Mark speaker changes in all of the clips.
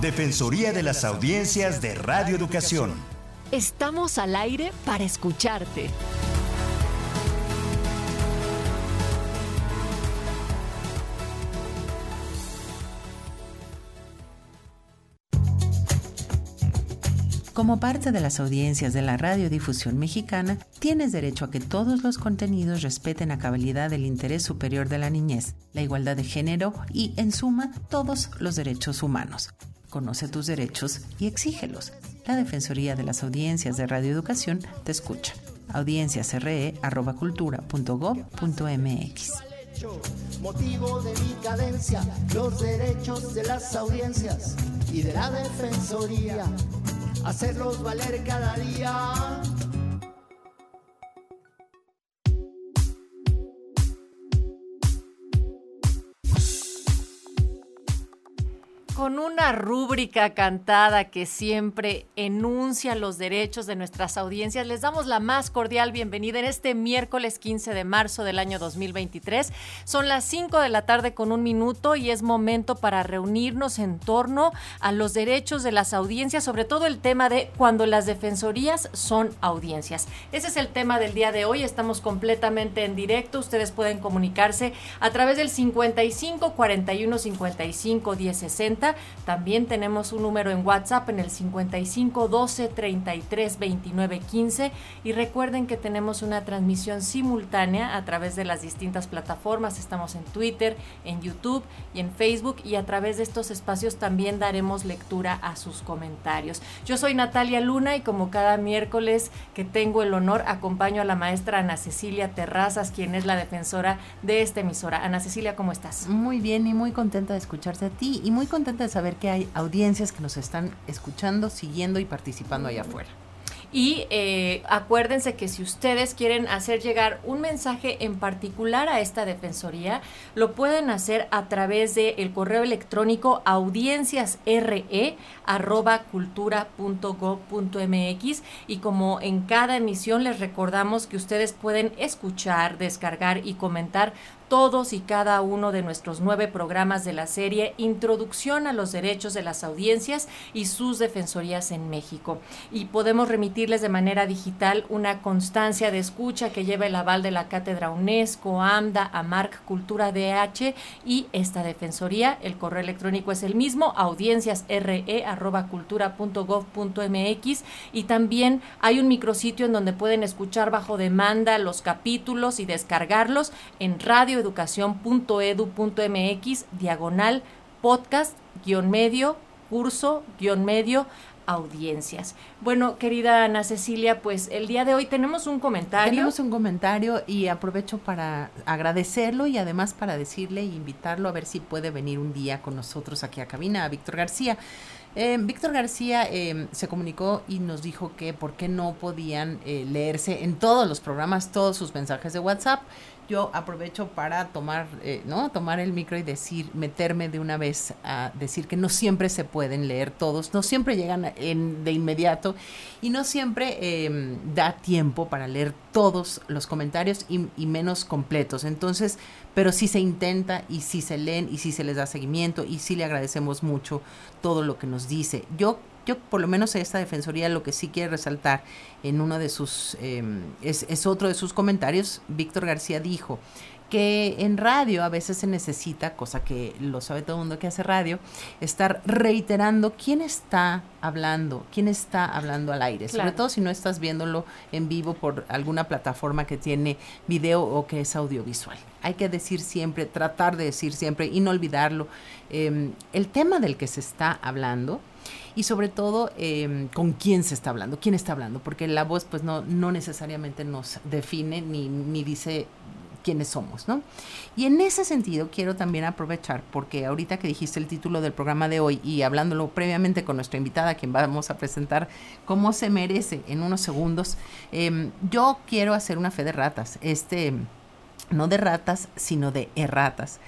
Speaker 1: Defensoría de las Audiencias de Radio Educación.
Speaker 2: Estamos al aire para escucharte.
Speaker 3: Como parte de las audiencias de la radiodifusión mexicana, tienes derecho a que todos los contenidos respeten a cabalidad el interés superior de la niñez, la igualdad de género y, en suma, todos los derechos humanos. Conoce tus derechos y exígelos. La Defensoría de las Audiencias de Radioeducación te escucha. audienciasre.cultura.gov.mx
Speaker 4: Motivo de mi cadencia, los derechos de las audiencias y de la Defensoría hacerlos valer cada día.
Speaker 5: Con una rúbrica cantada que siempre enuncia los derechos de nuestras audiencias. Les damos la más cordial bienvenida en este miércoles 15 de marzo del año 2023. Son las 5 de la tarde con un minuto y es momento para reunirnos en torno a los derechos de las audiencias, sobre todo el tema de cuando las defensorías son audiencias. Ese es el tema del día de hoy. Estamos completamente en directo. Ustedes pueden comunicarse a través del 55 41 55 10 60 también tenemos un número en WhatsApp en el 55 12 33 29 15 y recuerden que tenemos una transmisión simultánea a través de las distintas plataformas. Estamos en Twitter, en YouTube y en Facebook y a través de estos espacios también daremos lectura a sus comentarios. Yo soy Natalia Luna y como cada miércoles que tengo el honor acompaño a la maestra Ana Cecilia Terrazas, quien es la defensora de esta emisora. Ana Cecilia, ¿cómo estás?
Speaker 3: Muy bien y muy contenta de escucharte a ti y muy contenta de saber que hay audiencias que nos están escuchando, siguiendo y participando allá afuera.
Speaker 5: Y eh, acuérdense que si ustedes quieren hacer llegar un mensaje en particular a esta defensoría, lo pueden hacer a través del el correo electrónico audienciasre@cultura.gov.mx y como en cada emisión les recordamos que ustedes pueden escuchar, descargar y comentar todos y cada uno de nuestros nueve programas de la serie Introducción a los Derechos de las Audiencias y sus Defensorías en México. Y podemos remitirles de manera digital una constancia de escucha que lleva el aval de la Cátedra UNESCO, AMDA, AMARC, Cultura DH y esta Defensoría. El correo electrónico es el mismo, audienciasre.cultura.gov.mx y también hay un micrositio en donde pueden escuchar bajo demanda los capítulos y descargarlos en radio educación.edu.mx, diagonal, podcast, guion medio, curso, guion medio, audiencias. Bueno, querida Ana Cecilia, pues el día de hoy tenemos un comentario.
Speaker 3: Tenemos un comentario y aprovecho para agradecerlo y además para decirle e invitarlo a ver si puede venir un día con nosotros aquí a cabina, a Víctor García. Eh, Víctor García eh, se comunicó y nos dijo que por qué no podían eh, leerse en todos los programas todos sus mensajes de WhatsApp yo aprovecho para tomar, eh, ¿no? Tomar el micro y decir, meterme de una vez a decir que no siempre se pueden leer todos, no siempre llegan en, de inmediato y no siempre em, da tiempo para leer todos los comentarios y, y, menos completos. Entonces, pero sí se intenta y sí se leen y sí se les da seguimiento y sí le agradecemos mucho todo lo que nos dice. Yo yo por lo menos esta defensoría lo que sí quiere resaltar en uno de sus, em, es, es otro de sus comentarios, Víctor García dijo que en radio a veces se necesita, cosa que lo sabe todo el mundo que hace radio, estar reiterando quién está hablando, quién está hablando al aire, sobre todo si no estás viéndolo en vivo por alguna plataforma que tiene video o que es audiovisual. Hay que decir siempre, tratar de decir siempre y no olvidarlo. Em, el tema del que se está hablando y sobre todo em, con quién se está hablando, quién está hablando, porque la voz pues no, no necesariamente nos define ni, ni dice quiénes somos, ¿no? Y en ese sentido quiero también aprovechar, porque ahorita que dijiste el título del programa de hoy y hablándolo previamente con nuestra invitada, quien vamos a presentar cómo se merece en unos segundos, em, yo quiero hacer una fe de ratas, este, no de ratas, sino de erratas.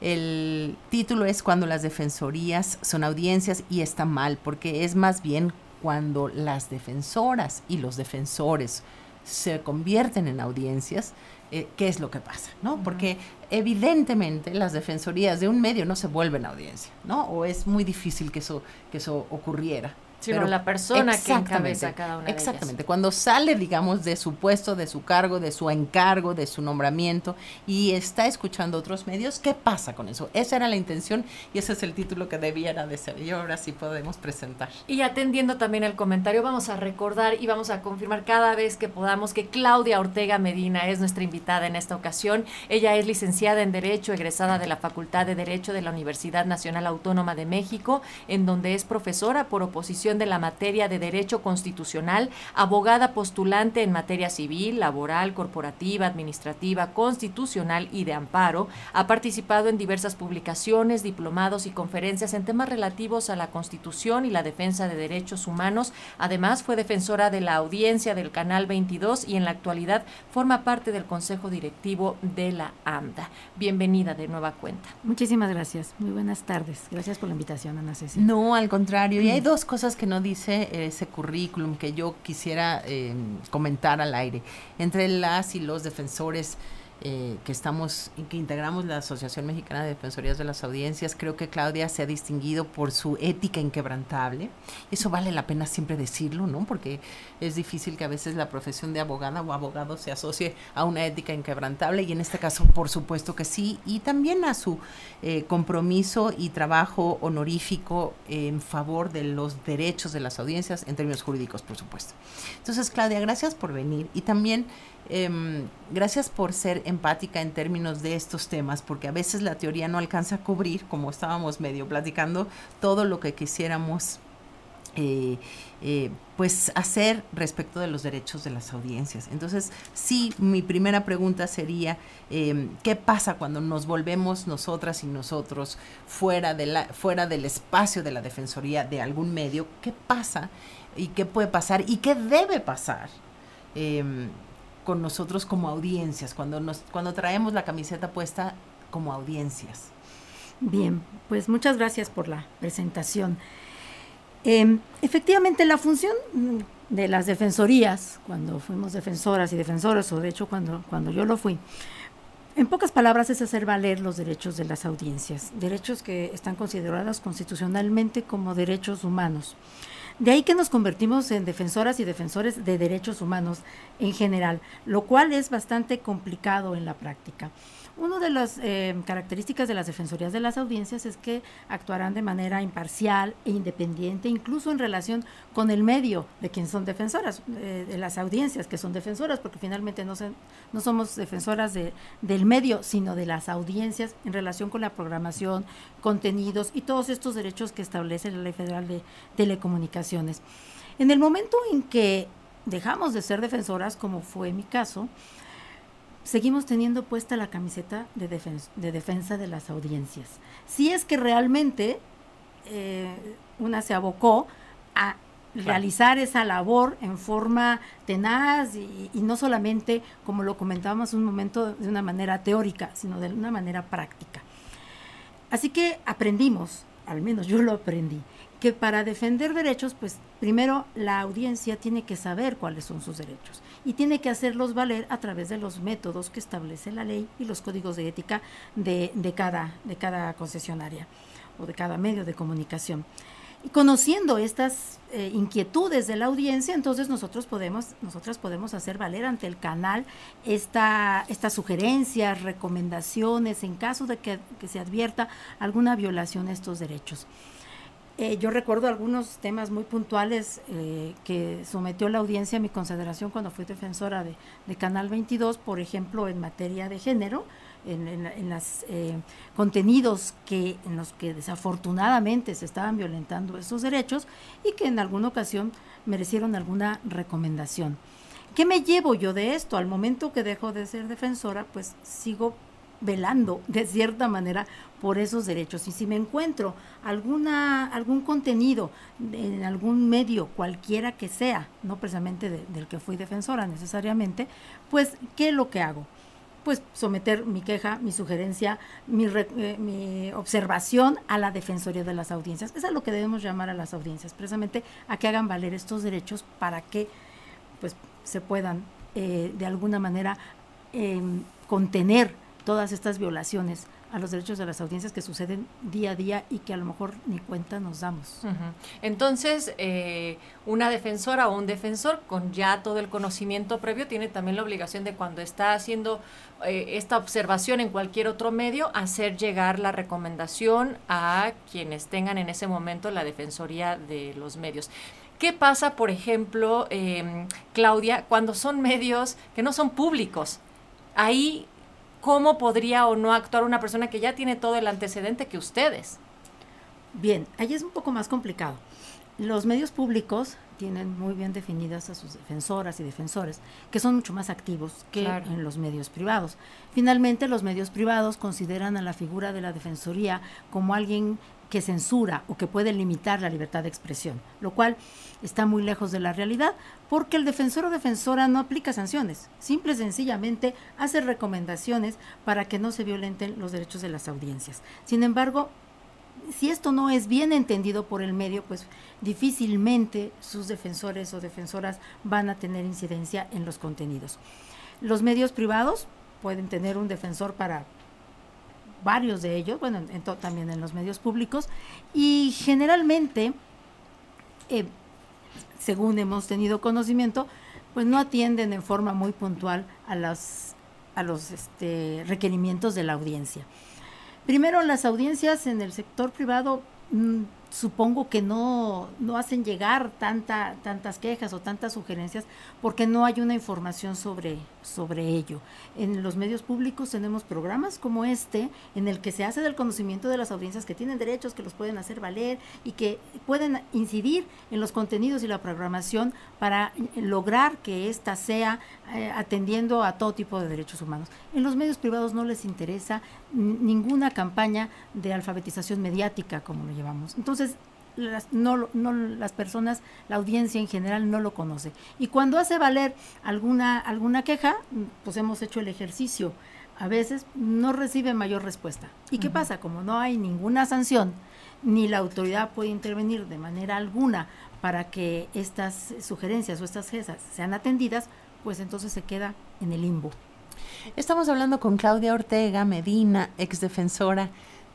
Speaker 3: El título es Cuando las defensorías son audiencias y está mal, porque es más bien cuando las defensoras y los defensores se convierten en audiencias eh, qué es lo que pasa, ¿no? Porque evidentemente las defensorías de un medio no se vuelven audiencia, ¿no? O es muy difícil que eso, que eso ocurriera
Speaker 5: pero la persona que encabeza cada una
Speaker 3: Exactamente, cuando sale, digamos, de su puesto, de su cargo, de su encargo, de su nombramiento y está escuchando otros medios, ¿qué pasa con eso? Esa era la intención y ese es el título que debiera de ser y ahora sí podemos presentar.
Speaker 5: Y atendiendo también el comentario, vamos a recordar y vamos a confirmar cada vez que podamos que Claudia Ortega Medina es nuestra invitada en esta ocasión. Ella es licenciada en Derecho, egresada de la Facultad de Derecho de la Universidad Nacional Autónoma de México, en donde es profesora por oposición de la materia de Derecho Constitucional, abogada postulante en materia civil, laboral, corporativa, administrativa, constitucional y de amparo. Ha participado en diversas publicaciones, diplomados y conferencias en temas relativos a la Constitución y la defensa de derechos humanos. Además, fue defensora de la audiencia del Canal 22 y en la actualidad forma parte del Consejo Directivo de la AMDA. Bienvenida de nueva cuenta.
Speaker 6: Muchísimas gracias. Muy buenas tardes. Gracias por la invitación, Ana Cecilia.
Speaker 3: No, al contrario. Y hay dos cosas que no dice ese currículum que yo quisiera eh, comentar al aire. Entre las y los defensores eh, que estamos, que integramos la Asociación Mexicana de Defensorías de las Audiencias, creo que Claudia se ha distinguido por su ética inquebrantable. Eso vale la pena siempre decirlo, ¿no? Porque es difícil que a veces la profesión de abogada o abogado se asocie a una ética inquebrantable y en este caso, por supuesto que sí, y también a su eh, compromiso y trabajo honorífico en favor de los derechos de las audiencias en términos jurídicos, por supuesto. Entonces, Claudia, gracias por venir y también Em, gracias por ser empática en términos de estos temas, porque a veces la teoría no alcanza a cubrir, como estábamos medio platicando, todo lo que quisiéramos eh, eh, pues hacer respecto de los derechos de las audiencias. Entonces, sí, mi primera pregunta sería, em, ¿qué pasa cuando nos volvemos nosotras y nosotros fuera, de la, fuera del espacio de la defensoría de algún medio? ¿Qué pasa y qué puede pasar y qué debe pasar? Con nosotros como audiencias, cuando, nos, cuando traemos la camiseta puesta como audiencias.
Speaker 6: Bien, pues muchas gracias por la presentación. Em, efectivamente, la función de las defensorías, cuando fuimos defensoras y defensores, o de hecho cuando, cuando yo lo fui, en pocas palabras es hacer valer los derechos de las audiencias, derechos que están considerados constitucionalmente como derechos humanos. De ahí que nos convertimos en defensoras y defensores de derechos humanos en general, lo cual es bastante complicado en la práctica. Una de las eh, características de las defensorías de las audiencias es que actuarán de manera imparcial e independiente, incluso en relación con el medio de quien son defensoras, eh, de las audiencias que son defensoras, porque finalmente no, no somos defensoras de, del medio, sino de las audiencias en relación con la programación, contenidos y todos estos derechos que establece la Ley Federal de Telecomunicaciones. En el momento en que dejamos de ser defensoras, como fue mi caso, seguimos teniendo puesta la camiseta de, de defensa de las audiencias. Si es que realmente eh, una se abocó a realizar esa labor en forma tenaz y, no solamente, como lo comentábamos un momento, de una manera teórica, sino de una manera práctica. Así que aprendimos, al menos yo lo aprendí, que para defender derechos, pues primero la audiencia tiene que saber cuáles son sus derechos y tiene que hacerlos valer a través de los métodos que establece la ley y los códigos de ética de, cada, de cada concesionaria o de cada medio de comunicación. Conociendo estas eh, inquietudes de la audiencia, entonces nosotros podemos, nosotras podemos hacer valer ante el canal esta, estas sugerencias, recomendaciones en caso de que, que se advierta alguna violación a estos derechos. Eh, yo recuerdo algunos temas muy puntuales eh, que sometió la audiencia a mi consideración cuando fui defensora de, Canal 22, por ejemplo, en materia de género, en, los eh, contenidos que, en los que desafortunadamente se estaban violentando esos derechos y que en alguna ocasión merecieron alguna recomendación. ¿Qué me llevo yo de esto? Al momento que dejo de ser defensora, pues sigo velando de cierta manera por esos derechos. Y si me encuentro alguna, algún contenido en algún medio, cualquiera que sea, no precisamente del que fui defensora necesariamente, pues, ¿qué es lo que hago? Pues someter mi queja, mi sugerencia, mi, eh, mi observación a la Defensoría de las Audiencias. Eso es lo que debemos llamar a las audiencias, precisamente a que hagan valer estos derechos para que pues, se puedan eh, de alguna manera em, contener todas estas violaciones a los derechos de las audiencias que suceden día a día y que a lo mejor ni cuenta nos damos.
Speaker 5: Entonces, eh, una defensora o un defensor con ya todo el conocimiento previo tiene también la obligación de cuando está haciendo eh, esta observación en cualquier otro medio, hacer llegar la recomendación a quienes tengan en ese momento la defensoría de los medios. ¿Qué pasa, por ejemplo, em, Claudia, cuando son medios que no son públicos? Ahí cómo podría o no actuar una persona que ya tiene todo el antecedente que ustedes.
Speaker 6: Bien, ahí es un poco más complicado. Los medios públicos tienen muy bien definidas a sus defensoras y defensores, que son mucho más activos que en los medios privados. Finalmente, los medios privados consideran a la figura de la defensoría como alguien que censura o que puede limitar la libertad de expresión, lo cual está muy lejos de la realidad porque el defensor o defensora no aplica sanciones, simple y sencillamente hace recomendaciones para que no se violenten los derechos de las audiencias. Sin embargo, si esto no es bien entendido por el medio, pues difícilmente sus defensores o defensoras van a tener incidencia en los contenidos. Los medios privados pueden tener un defensor para varios de ellos, bueno, también en los medios públicos, y generalmente, eh, según hemos tenido conocimiento, pues no atienden en forma muy puntual a, a los este, requerimientos de la audiencia. Primero, las audiencias en el sector privado mm, supongo que no, no hacen llegar tanta, tantas quejas o tantas sugerencias porque no hay una información sobre, sobre ello. En los medios públicos tenemos programas como este en el que se hace del conocimiento de las audiencias que tienen derechos, que los pueden hacer valer y que pueden incidir en los contenidos y la programación para lograr que ésta sea eh, atendiendo a todo tipo de derechos humanos. En los medios privados no les interesa ninguna campaña de alfabetización mediática como lo llevamos. Entonces, las, no, no, las personas, la audiencia en general no lo conoce. Y cuando hace valer alguna, alguna queja, pues hemos hecho el ejercicio. A veces no recibe mayor respuesta. ¿Y qué pasa? Como no hay ninguna sanción, ni la autoridad puede intervenir de manera alguna para que estas sugerencias o estas quejas sean atendidas, pues entonces se queda en el limbo.
Speaker 3: Estamos hablando con Claudia Ortega Medina, ex defensora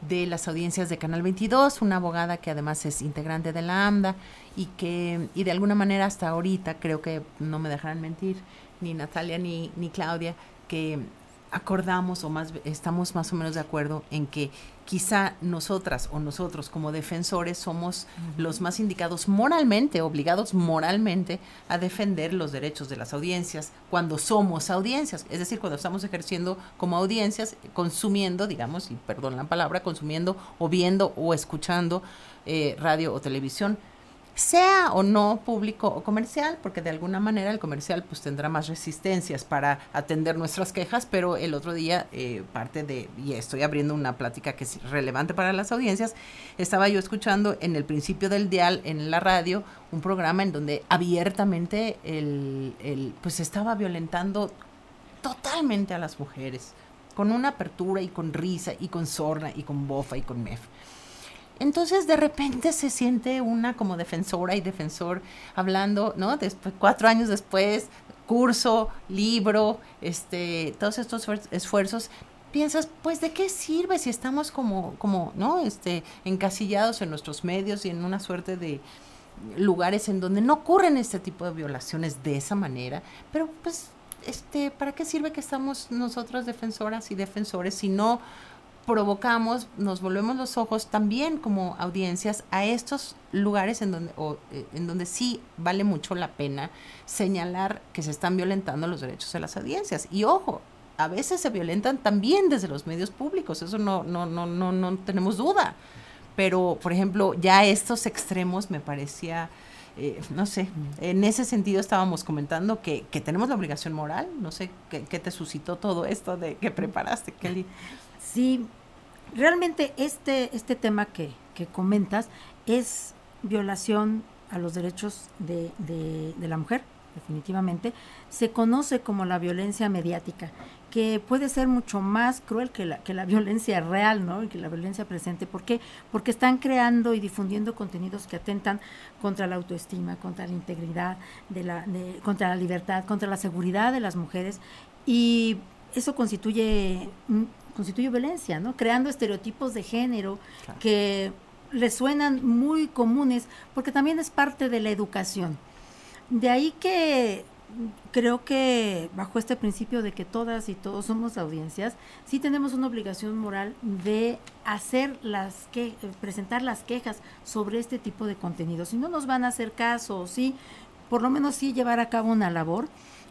Speaker 3: de las audiencias de Canal 22, una abogada que además es integrante de la AMDA y que, y de alguna manera hasta ahorita, creo que no me dejarán mentir, ni Natalia ni, ni Claudia, que acordamos o más estamos más o menos de acuerdo en que quizá nosotras o nosotros como defensores somos los más indicados moralmente, obligados moralmente a defender los derechos de las audiencias cuando somos audiencias, es decir, cuando estamos ejerciendo como audiencias, consumiendo, digamos, y perdón la palabra, consumiendo o viendo o escuchando eh, radio o televisión sea o no público o comercial, porque de alguna manera el comercial pues tendrá más resistencias para atender nuestras quejas, pero el otro día eh, parte de, y estoy abriendo una plática que es relevante para las audiencias, estaba yo escuchando en el principio del dial en la radio un programa en donde abiertamente el, el pues estaba violentando totalmente a las mujeres, con una apertura y con risa y con sorna y con bofa y con mef. Entonces de repente se siente una como defensora y defensor hablando, ¿no? Después, cuatro años después, curso, libro, este, todos estos esfuerzos, piensas, pues, ¿de qué sirve si estamos como, como, ¿no? Este, encasillados en nuestros medios y en una suerte de lugares en donde no ocurren este tipo de violaciones de esa manera, pero pues, este, ¿para qué sirve que estamos nosotras defensoras y defensores si no provocamos, nos volvemos los ojos también como audiencias a estos lugares en donde, eh, en donde sí vale mucho la pena señalar que se están violentando los derechos de las audiencias. Y ojo, a veces se violentan también desde los medios públicos, eso no, no, no, no, no tenemos duda. Pero, por ejemplo, ya estos extremos me parecía, eh, no sé, en ese sentido estábamos comentando que, que tenemos la obligación moral, no sé, ¿qué, ¿qué, te suscitó todo esto de que preparaste, Kelly?
Speaker 6: Sí, realmente este, este tema que, que comentas es violación a los derechos de, de, la mujer, definitivamente. Se conoce como la violencia mediática, que puede ser mucho más cruel que la, que la violencia real, ¿no? Que la violencia presente. ¿Por qué? Porque están creando y difundiendo contenidos que atentan contra la autoestima, contra la integridad, de la, contra la libertad, contra la seguridad de las mujeres. Y eso constituye, constituye violencia, ¿no? Creando estereotipos de género que resuenan muy comunes, porque también es parte de la educación. De ahí que creo que bajo este principio de que todas y todos somos audiencias, sí tenemos una obligación moral de hacer las que presentar las quejas sobre este tipo de contenido. Si no nos van a hacer caso, sí, por lo menos sí llevar a cabo una labor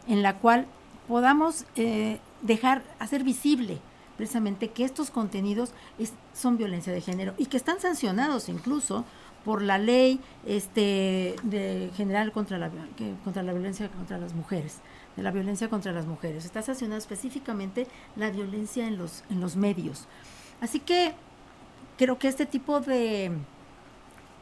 Speaker 6: en la cual podamos eh, dejar, hacer visible precisamente que estos contenidos son violencia de género y que están sancionados incluso por la ley este de general contra la contra la violencia contra las mujeres de la violencia contra las mujeres. Está sancionada específicamente la violencia en los en los medios. Así que creo que este tipo de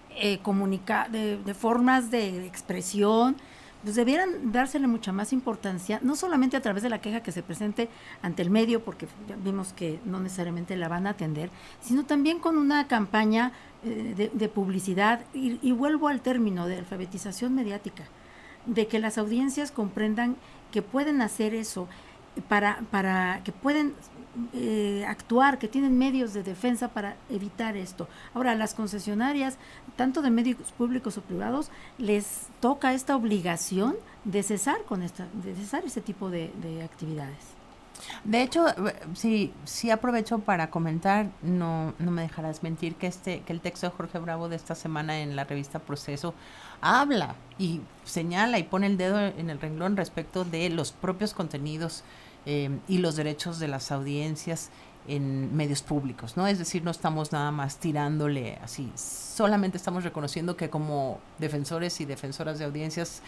Speaker 6: eh, comunica de, de, formas de expresión pues debieran dársele mucha más importancia, no solamente a través de la queja que se presente ante el medio, porque vimos que no necesariamente la van a atender, sino también con una campaña eh, de, publicidad, y, y vuelvo al término de alfabetización mediática, de que las audiencias comprendan que pueden hacer eso, para, para que pueden eh, actuar, que tienen medios de defensa para evitar esto. Ahora, las concesionarias, tanto de medios públicos o privados, les toca esta obligación de cesar con esta, de cesar este tipo de, actividades.
Speaker 3: De hecho, sí, sí aprovecho para comentar, no, no me dejarás mentir que este, que el texto de Jorge Bravo de esta semana en la revista Proceso habla y señala y pone el dedo en el renglón respecto de los propios contenidos Em, y los derechos de las audiencias en medios públicos, ¿no? Es decir, no estamos nada más tirándole así, solamente estamos reconociendo que como defensores y defensoras de audiencias,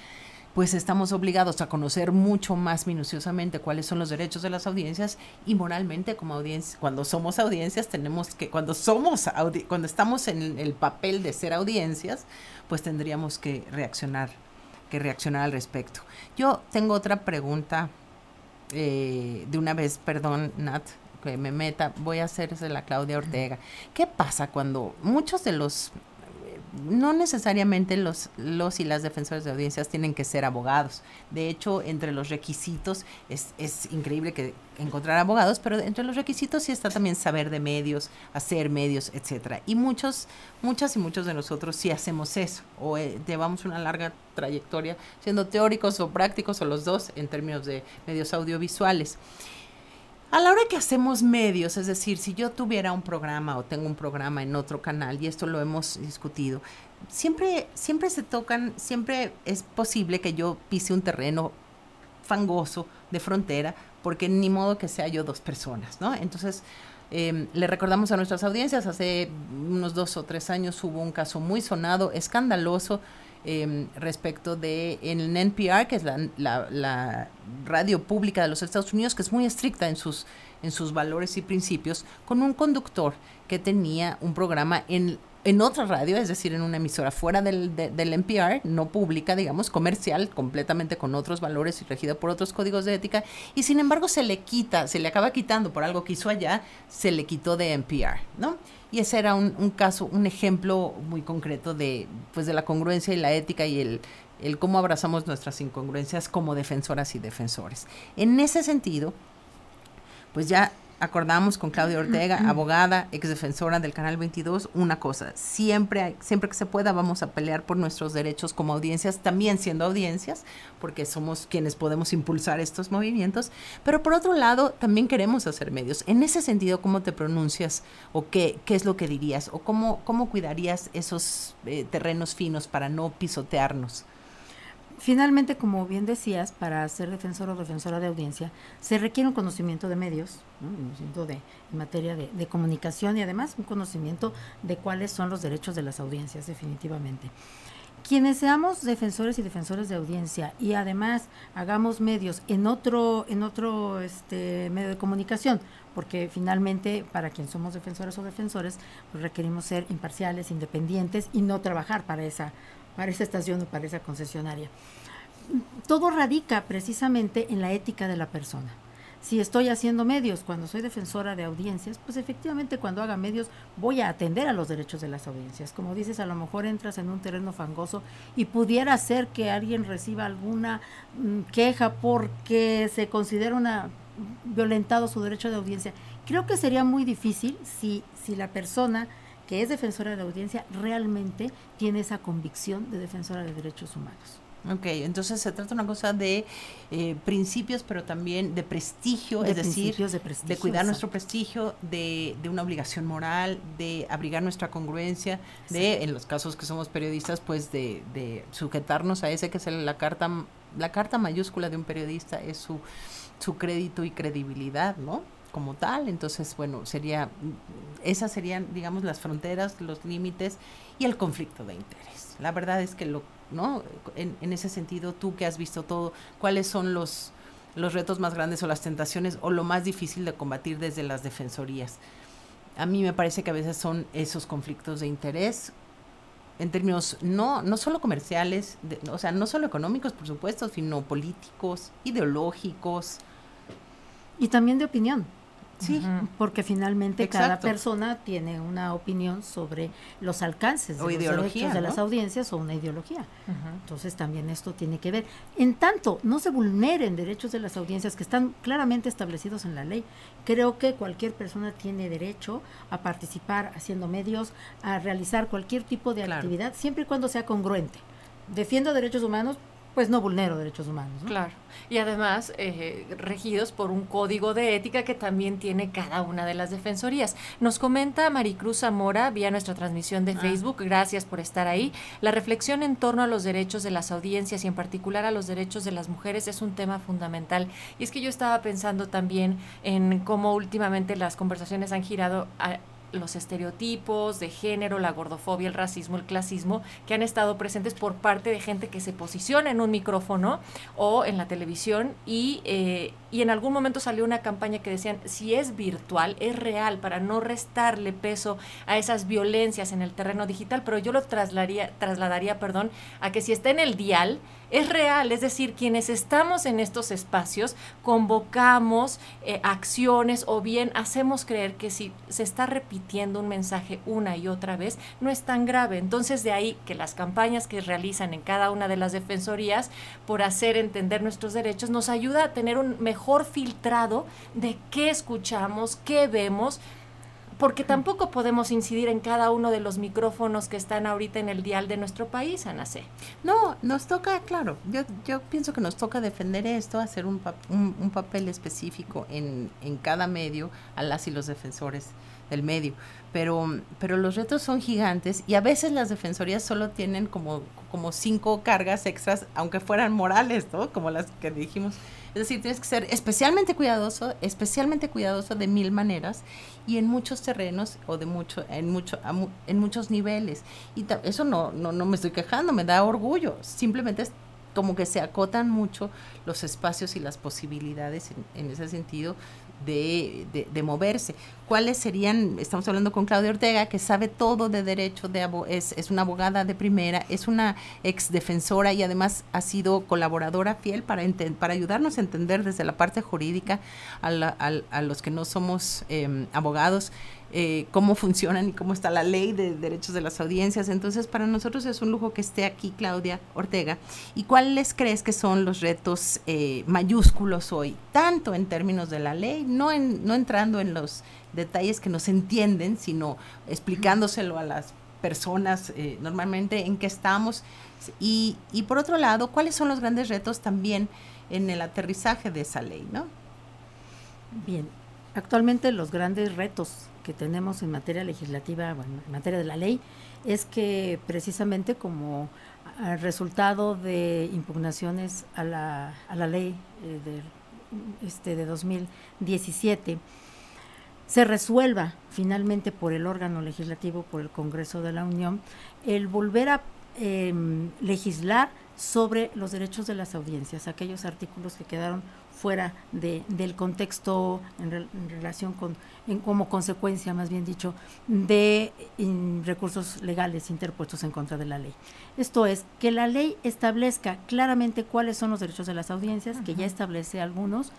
Speaker 3: pues estamos obligados a conocer mucho más minuciosamente cuáles son los derechos de las audiencias y moralmente como audiencia, cuando somos audiencias tenemos que, cuando somos, cuando estamos en el papel de ser audiencias, pues tendríamos que reaccionar, que reaccionar al respecto. Yo tengo otra pregunta eh, de una vez, perdón, Nat, que me meta, voy a hacerse la Claudia Ortega. ¿Qué pasa cuando muchos de los no necesariamente los, los y las defensores de audiencias tienen que ser abogados. De hecho, entre los requisitos es, es increíble que encontrar abogados, pero entre los requisitos sí está también saber de medios, hacer medios, etcétera. Y muchos, muchas y muchos de nosotros sí hacemos eso, o eh, llevamos una larga trayectoria siendo teóricos o prácticos o los dos en términos de medios audiovisuales. A la hora que hacemos medios, es decir, si yo tuviera un programa o tengo un programa en otro canal, y esto lo hemos discutido, siempre, siempre se tocan, siempre es posible que yo pise un terreno fangoso de frontera, porque ni modo que sea yo dos personas, ¿no? Entonces, em, le recordamos a nuestras audiencias, hace unos dos o tres años hubo un caso muy sonado, escandaloso, Em, respecto de en NPR, que es la, radio pública de los Estados Unidos, que es muy estricta en sus, en sus valores y principios, con un conductor que tenía un programa en, en otra radio, es decir, en una emisora fuera del, del NPR, no pública, digamos, comercial, completamente con otros valores y regida por otros códigos de ética, y sin embargo se le quita, se le acaba quitando por algo que hizo allá, se le quitó de NPR, ¿no? Y ese era un, caso, un ejemplo muy concreto de, pues, de la congruencia y la ética y el, el cómo abrazamos nuestras incongruencias como defensoras y defensores. En ese sentido, pues ya acordamos con Claudia Ortega, abogada, ex defensora del Canal 22, una cosa, siempre, siempre que se pueda vamos a pelear por nuestros derechos como audiencias, también siendo audiencias, porque somos quienes podemos impulsar estos movimientos, pero por otro lado también queremos hacer medios. En ese sentido, ¿cómo te pronuncias o qué, qué es lo que dirías o cómo, cómo cuidarías esos eh, terrenos finos para no pisotearnos?
Speaker 6: Finalmente, como bien decías, para ser defensor o defensora de audiencia se requiere un conocimiento de medios, un conocimiento de, en materia de, comunicación y además un conocimiento de cuáles son los derechos de las audiencias, definitivamente. Quienes seamos defensores y defensoras de audiencia y además hagamos medios en otro, en otro este, medio de comunicación, porque finalmente para quien somos defensoras o defensores, pues requerimos ser imparciales, independientes y no trabajar para esa para esa estación o para esa concesionaria. Todo radica precisamente en la ética de la persona. Si estoy haciendo medios, cuando soy defensora de audiencias, pues efectivamente cuando haga medios voy a atender a los derechos de las audiencias. Como dices, a lo mejor entras en un terreno fangoso y pudiera ser que alguien reciba alguna mm, queja porque se considera una violentado su derecho de audiencia. Creo que sería muy difícil si, si la persona que es defensora de la audiencia realmente tiene esa convicción de defensora de derechos humanos.
Speaker 3: Ok, entonces se trata una cosa de eh, principios, pero también de prestigio, es decir, de, cuidar nuestro prestigio, de, de, una obligación moral, de abrigar nuestra congruencia, de, en los casos que somos periodistas, pues de, de sujetarnos a ese que es la carta, la carta mayúscula de un periodista, es su, su crédito y credibilidad, ¿no? Como tal. Entonces, bueno, sería, esas serían, digamos, las fronteras, los límites y el conflicto de interés. La verdad es que lo ¿no? En, ese sentido, tú que has visto todo, ¿cuáles son los, los retos más grandes o las tentaciones o lo más difícil de combatir desde las defensorías? A mí me parece que a veces son esos conflictos de interés en términos no, no solo comerciales, o sea, no solo económicos, por supuesto, sino políticos, ideológicos.
Speaker 6: Y también de opinión. Sí, porque finalmente cada persona tiene una opinión sobre los alcances de los de las audiencias o una ideología. Entonces también esto tiene que ver. En tanto no se vulneren derechos de las audiencias que están claramente establecidos en la ley, creo que cualquier persona tiene derecho a participar haciendo medios, a realizar cualquier tipo de actividad, siempre y cuando sea congruente. Defiendo derechos humanos, pues no vulnero derechos humanos.
Speaker 5: Claro. Y además, eh, regidos por un código de ética que también tiene cada una de las defensorías. Nos comenta Maricruz Zamora vía nuestra transmisión de ah. Facebook, gracias por estar ahí. La reflexión en torno a los derechos de las audiencias y en particular a los derechos de las mujeres es un tema fundamental. Y es que yo estaba pensando también en cómo últimamente las conversaciones han girado a, los estereotipos de género, la gordofobia, el racismo, el clasismo, que han estado presentes por parte de gente que se posiciona en un micrófono o en la televisión y, eh, y en algún momento salió una campaña que decían, si es virtual, es real, para no restarle peso a esas violencias en el terreno digital, pero yo lo trasladaría, trasladaría perdón, a que si está en el dial, es real, es decir, quienes estamos en estos espacios convocamos eh, acciones o bien hacemos creer que si se está repitiendo un mensaje una y otra vez, no es tan grave. Entonces de ahí que las campañas que realizan en cada una de las defensorías por hacer entender nuestros derechos nos ayuda a tener un mejor filtrado de qué escuchamos, qué vemos porque tampoco podemos incidir en cada uno de los micrófonos que están ahorita en el dial de nuestro país, Ana C.
Speaker 3: No, nos toca, claro, yo, yo pienso que nos toca defender esto, hacer un, un, papel específico en, en cada medio a las y los defensores del medio. Pero, pero los retos son gigantes y a veces las defensorías solo tienen como, como cinco cargas extras, aunque fueran morales, ¿no? Como las que dijimos es decir, tienes que ser especialmente cuidadoso, especialmente cuidadoso de mil maneras y en muchos terrenos o de mucho, en mucho, en muchos niveles. Y eso no, no, no me estoy quejando, me da orgullo. Simplemente es como que se acotan mucho los espacios y las posibilidades en ese sentido de, de, moverse. ¿Cuáles serían? Estamos hablando con Claudia Ortega, que sabe todo de derecho, de es, es una abogada de primera, es una ex defensora y además ha sido colaboradora fiel para, para ayudarnos a entender desde la parte jurídica a, a, los que no somos em, abogados eh, cómo funcionan y cómo está la ley de derechos de las audiencias. Entonces, para nosotros es un lujo que esté aquí Claudia Ortega. ¿Y cuáles crees que son los retos eh, mayúsculos hoy, tanto en términos de la ley, no, en, no entrando en los detalles que nos entienden, sino explicándoselo a las personas eh, normalmente en qué estamos? Y, y por otro lado, ¿cuáles son los grandes retos también en el aterrizaje de esa ley? ¿no?
Speaker 6: Bien, actualmente los grandes retos que tenemos en materia legislativa, bueno, en materia de la ley, es que precisamente como resultado de impugnaciones a la, a la ley eh, de, este, de 2017, se resuelva finalmente por el órgano legislativo, por el Congreso de la Unión, el volver a em, legislar sobre los derechos de las audiencias, aquellos artículos que quedaron fuera de, del contexto en, relación con, en, como consecuencia, más bien dicho, de recursos legales interpuestos en contra de la ley. Esto es, que la ley establezca claramente cuáles son los derechos de las audiencias, que ya establece algunos,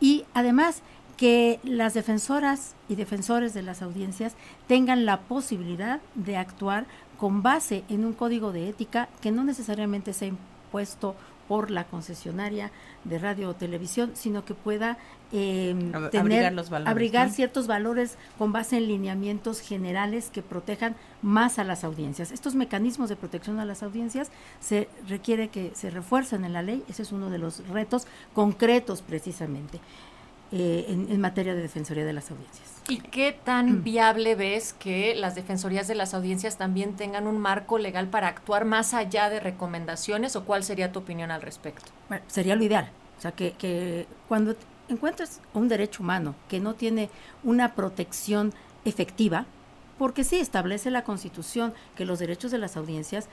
Speaker 6: y además que las defensoras y defensores de las audiencias tengan la posibilidad de actuar con base en un código de ética que no necesariamente sea impuesto por la concesionaria de radio o televisión, sino que pueda eh,
Speaker 3: Ab-
Speaker 6: tener,
Speaker 3: abrigar los valores,
Speaker 6: abrigar
Speaker 3: ¿no?
Speaker 6: ciertos valores con base en lineamientos generales que protejan más a las audiencias. Estos mecanismos de protección a las audiencias se requiere que se refuercen en la ley, ese es uno de los retos concretos precisamente eh, en, en materia de defensoría de las audiencias.
Speaker 5: ¿Y qué tan viable ves que las defensorías de las audiencias también tengan un marco legal para actuar más allá de recomendaciones o cuál sería tu opinión al respecto?
Speaker 6: Bueno, sería lo ideal. O sea, que, que cuando encuentres un derecho humano que no tiene una protección efectiva, porque sí establece la Constitución que los derechos de las audiencias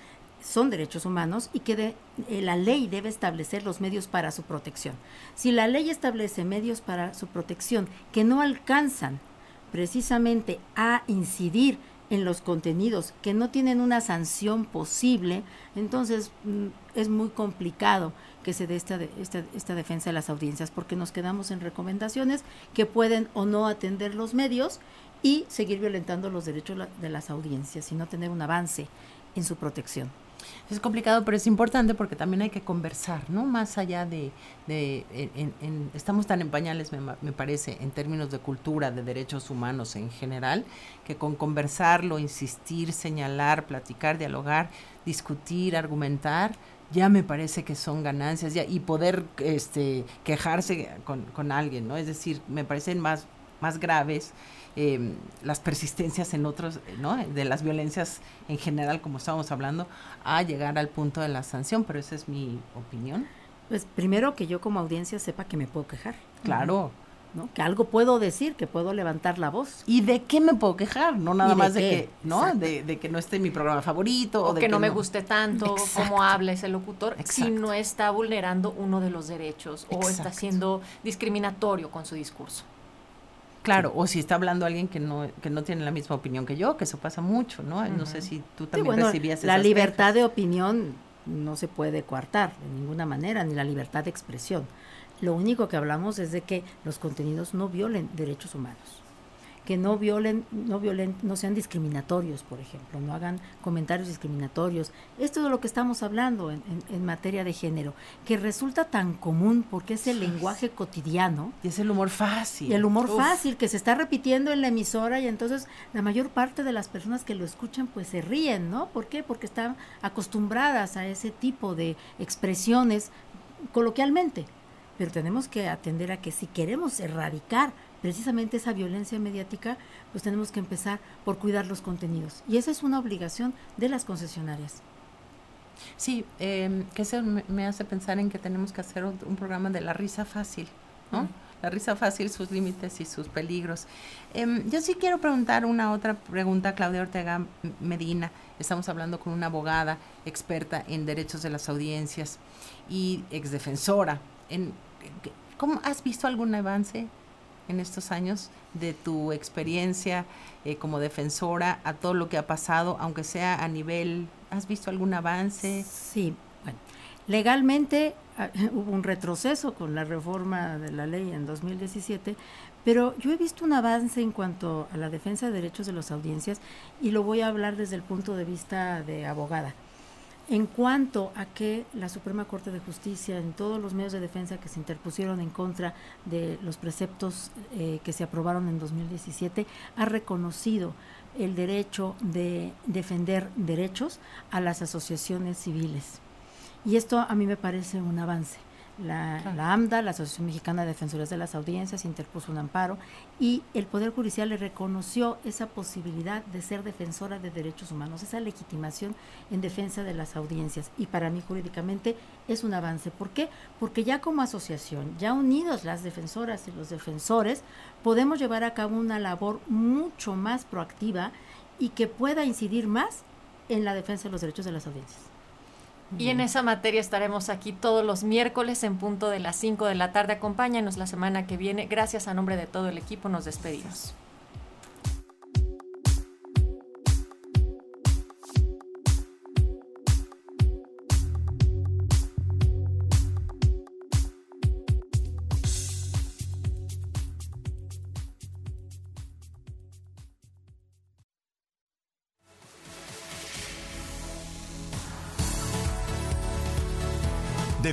Speaker 6: son derechos humanos y que de- eh, la ley debe establecer los medios para su protección. Si la ley establece medios para su protección que no alcanzan precisamente a incidir en los contenidos que no tienen una sanción posible, entonces mm, es muy complicado que se dé esta, de- esta, esta defensa de las audiencias, porque nos quedamos en recomendaciones que pueden o no atender los medios y seguir violentando los derechos de las audiencias y no tener un avance en su protección.
Speaker 3: Es complicado, pero es importante porque también hay que conversar, ¿no? Más allá de, de en- en- estamos tan en pañales, me, me parece, en términos de cultura, de derechos humanos en general, que con conversarlo, insistir, señalar, platicar, dialogar, discutir, argumentar, ya me parece que son ganancias ya y poder este quejarse con, con alguien, ¿no? Es decir, me parecen más más graves eh, las persistencias en otros, ¿no? De las violencias en general, como estábamos hablando, a llegar al punto de la sanción, pero esa es mi opinión.
Speaker 6: Pues primero que yo como audiencia sepa que me puedo quejar,
Speaker 3: Claro.
Speaker 6: ¿no? que algo puedo decir, que puedo levantar la voz.
Speaker 3: ¿Y de qué me puedo quejar? No nada
Speaker 6: ¿Y de
Speaker 3: más de que, ¿no? De, de que no esté en mi programa favorito
Speaker 5: O,
Speaker 3: de
Speaker 5: que no me guste tanto
Speaker 3: Exacto.
Speaker 5: cómo habla ese locutor si no está vulnerando uno de los derechos o está siendo discriminatorio con su discurso.
Speaker 3: Claro, o si está hablando alguien que no que no tiene la misma opinión que yo, que eso pasa mucho, ¿no? No sé si tú
Speaker 6: Sí,
Speaker 3: también
Speaker 6: bueno,
Speaker 3: recibías
Speaker 6: la
Speaker 3: esas
Speaker 6: libertad
Speaker 3: quejas.
Speaker 6: de opinión no se puede coartar de ninguna manera, ni la libertad de expresión. Lo único que hablamos es de que los contenidos no violen derechos humanos, que no violen, no violen, no sean discriminatorios, por ejemplo, no hagan comentarios discriminatorios. Esto es de lo que estamos hablando en, en- en materia de género, que resulta tan común porque es el lenguaje cotidiano.
Speaker 3: Y es el humor fácil.
Speaker 6: Y el humor
Speaker 5: Uf.
Speaker 6: fácil que se está repitiendo en la emisora y entonces la mayor parte de las personas que lo escuchan pues se ríen, ¿no? ¿Por qué? Porque están acostumbradas a ese tipo de expresiones coloquialmente. Pero tenemos que atender a que si queremos erradicar precisamente esa violencia mediática, pues tenemos que empezar por cuidar los contenidos. Y esa es una obligación de las concesionarias.
Speaker 3: Sí, eh, que eso me, hace pensar en que tenemos que hacer un, un programa de la risa fácil, ¿no?
Speaker 5: Mm.
Speaker 3: La risa fácil, sus límites y sus peligros. Em, yo sí quiero preguntar una otra pregunta a Claudia Ortega Medina. Estamos hablando con una abogada experta en derechos de las audiencias y exdefensora. En, ¿Cómo has visto algún avance en estos años de tu experiencia eh, como defensora a todo lo que ha pasado, aunque sea a nivel, ¿has visto algún avance?
Speaker 6: Sí, bueno, legalmente ah, hubo un retroceso con la reforma de la ley en 2017, pero yo he visto un avance en cuanto a la defensa de derechos de las audiencias y lo voy a hablar desde el punto de vista de abogada. En cuanto a que la Suprema Corte de Justicia, en todos los medios de defensa que se interpusieron en contra de los preceptos eh, que se aprobaron en 2017, ha reconocido el derecho de defender derechos a las asociaciones civiles. Y esto a mí me parece un avance. La,
Speaker 3: Claro.
Speaker 6: la AMDA, la Asociación Mexicana de Defensores de las Audiencias, interpuso un amparo y el Poder Judicial le reconoció esa posibilidad de ser defensora de derechos humanos, esa legitimación en defensa de las audiencias. Y para mí jurídicamente es un avance. ¿Por qué? Porque ya como asociación, ya unidos las defensoras y los defensores, podemos llevar a cabo una labor mucho más proactiva y que pueda incidir más en la defensa de los derechos de las audiencias.
Speaker 5: Y en esa materia estaremos aquí todos los miércoles en punto de las 5 de la tarde. Acompáñanos la semana que viene. Gracias a nombre de todo el equipo. Nos despedimos.